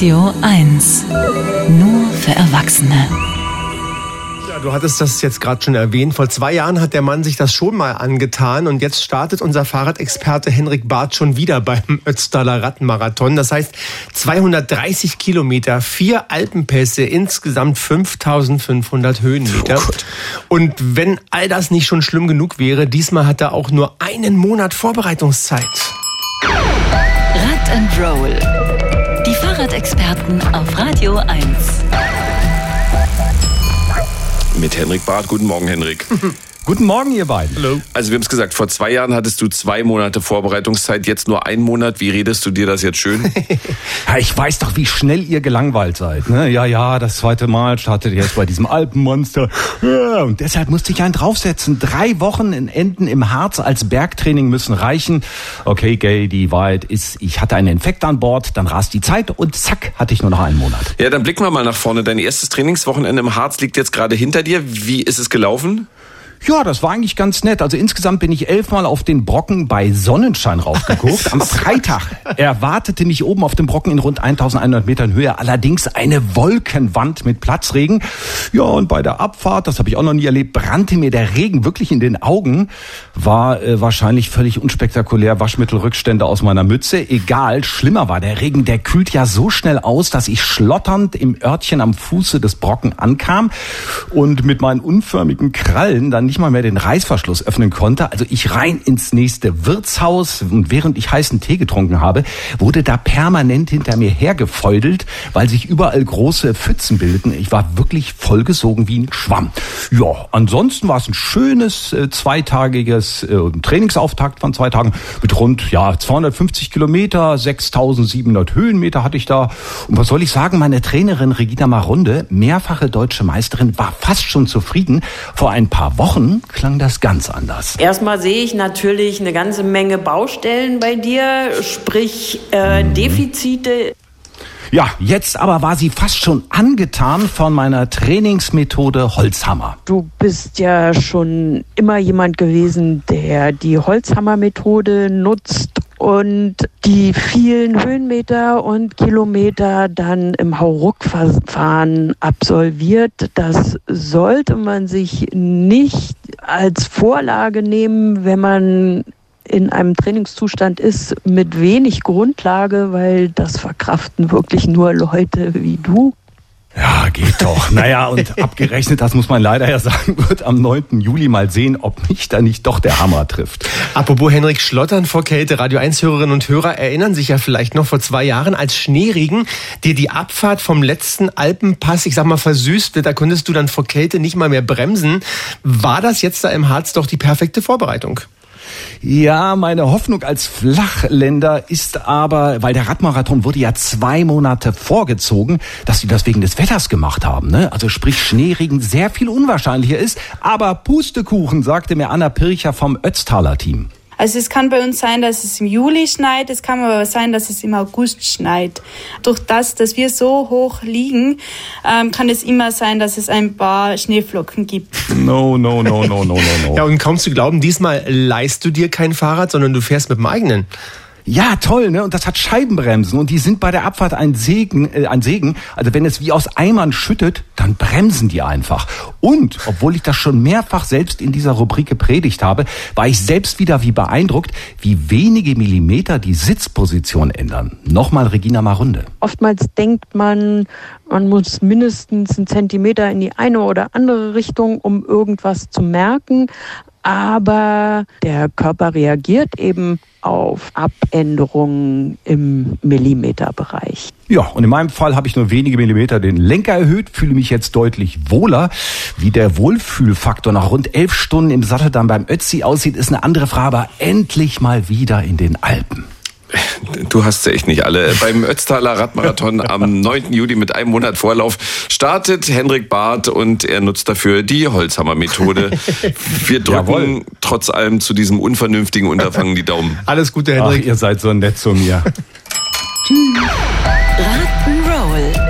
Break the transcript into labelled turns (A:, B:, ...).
A: Radio 1. Nur für Erwachsene.
B: Ja, du hattest das jetzt gerade schon erwähnt. Vor zwei Jahren hat der Mann sich das schon mal angetan und jetzt startet unser Fahrradexperte Henrik Barth schon wieder beim Ötztaler Radmarathon. Das heißt 230 Kilometer, vier Alpenpässe, insgesamt 5500 Höhenmeter. Oh und wenn all das nicht schon schlimm genug wäre, diesmal hat er auch nur einen Monat Vorbereitungszeit.
A: Rad and Roll. Fahrradexperten auf Radio 1
C: mit Henrik Barth. Guten Morgen, Henrik.
D: Guten Morgen, ihr beiden.
C: Hallo. Also wir haben es gesagt, vor zwei Jahren hattest du zwei Monate Vorbereitungszeit, jetzt nur einen Monat. Wie redest du dir das jetzt schön?
D: ja, ich weiß doch, wie schnell ihr gelangweilt seid. Ne? Ja, ja, das zweite Mal startet jetzt bei diesem Alpenmonster. Ja, und deshalb musste ich einen draufsetzen. Drei Wochen in Enden im Harz als Bergtraining müssen reichen. Okay, Gay, die Wahrheit ist, ich hatte einen Infekt an Bord, dann rast die Zeit und zack, hatte ich nur noch einen Monat.
C: Ja, dann blicken wir mal nach vorne. Dein erstes Trainingswochenende im Harz liegt jetzt gerade hinter dir. Wie ist es gelaufen?
D: Ja, das war eigentlich ganz nett. Also insgesamt bin ich elfmal auf den Brocken bei Sonnenschein raufgeguckt. Am Freitag erwartete mich oben auf dem Brocken in rund 1100 Metern Höhe allerdings eine Wolkenwand mit Platzregen. Ja, und bei der Abfahrt, das habe ich auch noch nie erlebt, brannte mir der Regen wirklich in den Augen. War äh, wahrscheinlich völlig unspektakulär Waschmittelrückstände aus meiner Mütze. Egal, schlimmer war der Regen, der kühlt ja so schnell aus, dass ich schlotternd im Örtchen am Fuße des Brocken ankam und mit meinen unförmigen Krallen dann nicht mal mehr den Reißverschluss öffnen konnte. Also ich rein ins nächste Wirtshaus und während ich heißen Tee getrunken habe, wurde da permanent hinter mir hergefeudelt, weil sich überall große Pfützen bildeten. Ich war wirklich vollgesogen wie ein Schwamm. Ja, ansonsten war es ein schönes äh, zweitagiges äh, Trainingsauftakt von zwei Tagen mit rund ja 250 Kilometer, 6.700 Höhenmeter hatte ich da. Und was soll ich sagen, meine Trainerin Regina Marunde, mehrfache deutsche Meisterin, war fast schon zufrieden. Vor ein paar Wochen Wochen klang das ganz anders.
E: Erstmal sehe ich natürlich eine ganze Menge Baustellen bei dir, sprich äh, mhm. Defizite.
D: Ja, jetzt aber war sie fast schon angetan von meiner Trainingsmethode Holzhammer.
E: Du bist ja schon immer jemand gewesen, der die Holzhammer-Methode nutzt und die vielen Höhenmeter und Kilometer dann im Hauruck-Verfahren absolviert. Das sollte man sich nicht als Vorlage nehmen, wenn man in einem Trainingszustand ist mit wenig Grundlage, weil das verkraften wirklich nur Leute wie du.
D: Ja, geht doch. naja, und abgerechnet, das muss man leider ja sagen, wird am 9. Juli mal sehen, ob mich da nicht doch der Hammer trifft.
B: Apropos Henrik Schlottern vor Kälte, Radio 1 Hörerinnen und Hörer erinnern sich ja vielleicht noch vor zwei Jahren als Schneeregen dir die Abfahrt vom letzten Alpenpass, ich sag mal, versüßte. Da konntest du dann vor Kälte nicht mal mehr bremsen. War das jetzt da im Harz doch die perfekte Vorbereitung?
D: Ja, meine Hoffnung als Flachländer ist aber, weil der Radmarathon wurde ja zwei Monate vorgezogen, dass sie das wegen des Wetters gemacht haben. Ne? Also sprich Schneeregen sehr viel unwahrscheinlicher ist. Aber Pustekuchen, sagte mir Anna Pircher vom Ötztaler Team.
F: Also es kann bei uns sein, dass es im Juli schneit, es kann aber sein, dass es im August schneit. Durch das, dass wir so hoch liegen, ähm, kann es immer sein, dass es ein paar Schneeflocken gibt.
D: No, no, no, no, no, no, no.
B: Ja, und kaum zu glauben, diesmal leist du dir kein Fahrrad, sondern du fährst mit dem eigenen.
D: Ja, toll, ne? Und das hat Scheibenbremsen und die sind bei der Abfahrt ein Segen, äh, ein Segen. Also wenn es wie aus Eimern schüttet, dann bremsen die einfach. Und obwohl ich das schon mehrfach selbst in dieser Rubrik gepredigt habe, war ich selbst wieder wie beeindruckt, wie wenige Millimeter die Sitzposition ändern. Nochmal Regina Marunde.
E: Oftmals denkt man, man muss mindestens einen Zentimeter in die eine oder andere Richtung, um irgendwas zu merken aber der Körper reagiert eben auf Abänderungen im Millimeterbereich.
D: Ja, und in meinem Fall habe ich nur wenige Millimeter den Lenker erhöht, fühle mich jetzt deutlich wohler. Wie der Wohlfühlfaktor nach rund elf Stunden im Sattel dann beim Ötzi aussieht, ist eine andere Frage, aber endlich mal wieder in den Alpen.
C: Du hast sie echt nicht alle. Beim Ötztaler Radmarathon am 9. Juli mit einem Monat Vorlauf startet Hendrik Barth und er nutzt dafür die Holzhammer-Methode. Wir drücken Jawohl. trotz allem zu diesem unvernünftigen Unterfangen die Daumen.
B: Alles Gute, Hendrik.
D: Ach, ihr seid so nett zu mir.
A: Rock'n'Roll.